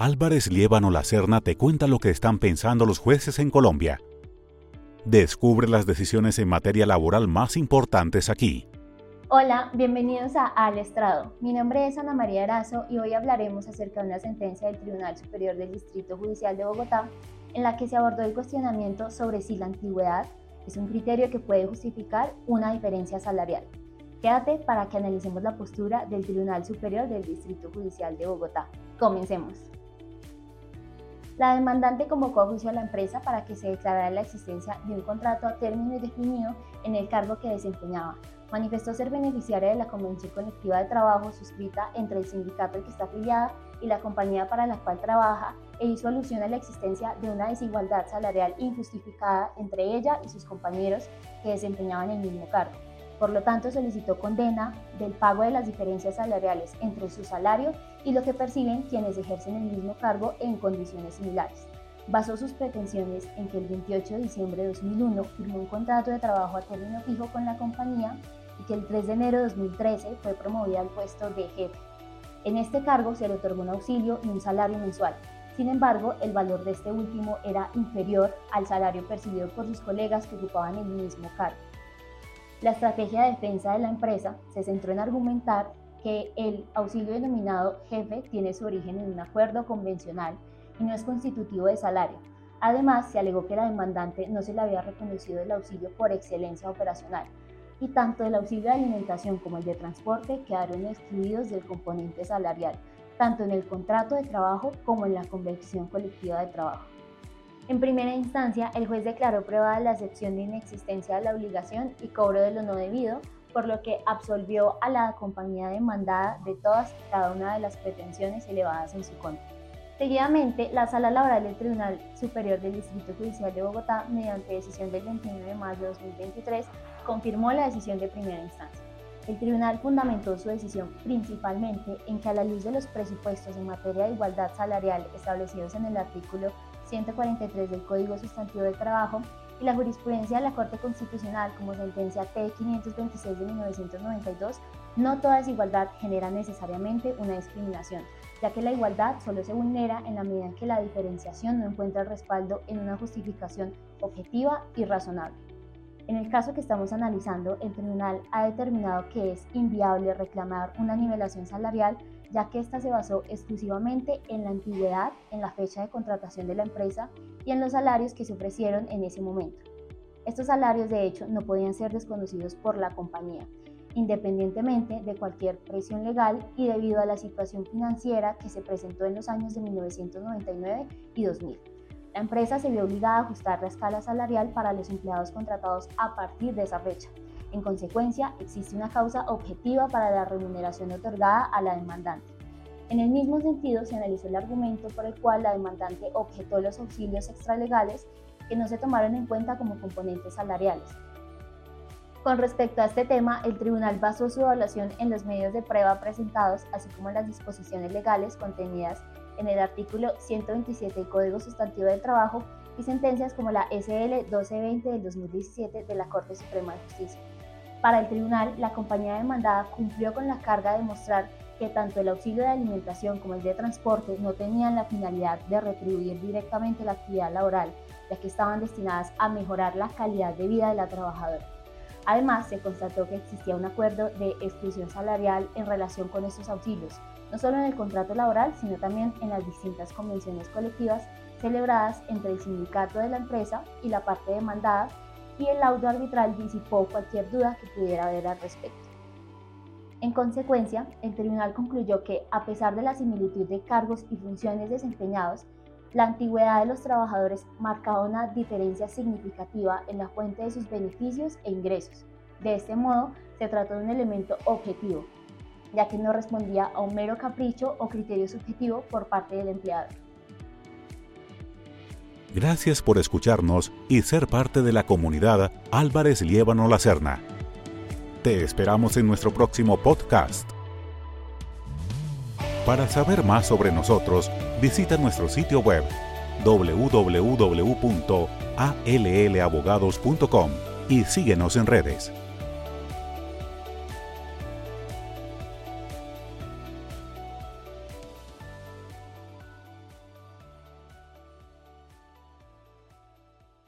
Álvarez Liébano Lacerna te cuenta lo que están pensando los jueces en Colombia. Descubre las decisiones en materia laboral más importantes aquí. Hola, bienvenidos a Al Estrado. Mi nombre es Ana María Arazo y hoy hablaremos acerca de una sentencia del Tribunal Superior del Distrito Judicial de Bogotá en la que se abordó el cuestionamiento sobre si la antigüedad es un criterio que puede justificar una diferencia salarial. Quédate para que analicemos la postura del Tribunal Superior del Distrito Judicial de Bogotá. Comencemos. La demandante convocó a juicio a la empresa para que se declarara la existencia de un contrato a término indefinido en el cargo que desempeñaba. Manifestó ser beneficiaria de la Convención Colectiva de Trabajo suscrita entre el sindicato al que está afiliada y la compañía para la cual trabaja e hizo alusión a la existencia de una desigualdad salarial injustificada entre ella y sus compañeros que desempeñaban el mismo cargo. Por lo tanto, solicitó condena del pago de las diferencias salariales entre su salario y lo que perciben quienes ejercen el mismo cargo en condiciones similares. Basó sus pretensiones en que el 28 de diciembre de 2001 firmó un contrato de trabajo a término fijo con la compañía y que el 3 de enero de 2013 fue promovida al puesto de jefe. En este cargo se le otorgó un auxilio y un salario mensual, sin embargo, el valor de este último era inferior al salario percibido por sus colegas que ocupaban el mismo cargo. La estrategia de defensa de la empresa se centró en argumentar que el auxilio denominado jefe tiene su origen en un acuerdo convencional y no es constitutivo de salario. Además, se alegó que la demandante no se le había reconocido el auxilio por excelencia operacional y tanto el auxilio de alimentación como el de transporte quedaron excluidos del componente salarial, tanto en el contrato de trabajo como en la convención colectiva de trabajo. En primera instancia, el juez declaró probada la excepción de inexistencia de la obligación y cobro de lo no debido, por lo que absolvió a la compañía demandada de todas y cada una de las pretensiones elevadas en su contra. Seguidamente, la Sala Laboral del Tribunal Superior del Distrito Judicial de Bogotá, mediante decisión del 29 de mayo de 2023, confirmó la decisión de primera instancia. El tribunal fundamentó su decisión principalmente en que a la luz de los presupuestos en materia de igualdad salarial establecidos en el artículo 143 del Código Sustantivo del Trabajo y la jurisprudencia de la Corte Constitucional como sentencia T526 de 1992, no toda desigualdad genera necesariamente una discriminación, ya que la igualdad solo se vulnera en la medida en que la diferenciación no encuentra respaldo en una justificación objetiva y razonable. En el caso que estamos analizando, el tribunal ha determinado que es inviable reclamar una nivelación salarial ya que ésta se basó exclusivamente en la antigüedad, en la fecha de contratación de la empresa y en los salarios que se ofrecieron en ese momento. Estos salarios, de hecho, no podían ser desconocidos por la compañía, independientemente de cualquier presión legal y debido a la situación financiera que se presentó en los años de 1999 y 2000. La empresa se vio obligada a ajustar la escala salarial para los empleados contratados a partir de esa fecha. En consecuencia, existe una causa objetiva para la remuneración otorgada a la demandante. En el mismo sentido, se analizó el argumento por el cual la demandante objetó los auxilios extralegales que no se tomaron en cuenta como componentes salariales. Con respecto a este tema, el tribunal basó su evaluación en los medios de prueba presentados, así como en las disposiciones legales contenidas en el artículo 127 del Código Sustantivo del Trabajo y sentencias como la SL 1220 del 2017 de la Corte Suprema de Justicia. Para el tribunal, la compañía demandada cumplió con la carga de mostrar que tanto el auxilio de alimentación como el de transporte no tenían la finalidad de retribuir directamente la actividad laboral, ya que estaban destinadas a mejorar la calidad de vida de la trabajadora. Además, se constató que existía un acuerdo de exclusión salarial en relación con estos auxilios, no solo en el contrato laboral, sino también en las distintas convenciones colectivas celebradas entre el sindicato de la empresa y la parte demandada, y el laudo arbitral disipó cualquier duda que pudiera haber al respecto. En consecuencia, el tribunal concluyó que, a pesar de la similitud de cargos y funciones desempeñados, la antigüedad de los trabajadores marcaba una diferencia significativa en la fuente de sus beneficios e ingresos. De este modo, se trató de un elemento objetivo, ya que no respondía a un mero capricho o criterio subjetivo por parte del empleador. Gracias por escucharnos y ser parte de la comunidad Álvarez Liébano Lacerna. Te esperamos en nuestro próximo podcast. Para saber más sobre nosotros, visita nuestro sitio web www.allabogados.com y síguenos en redes.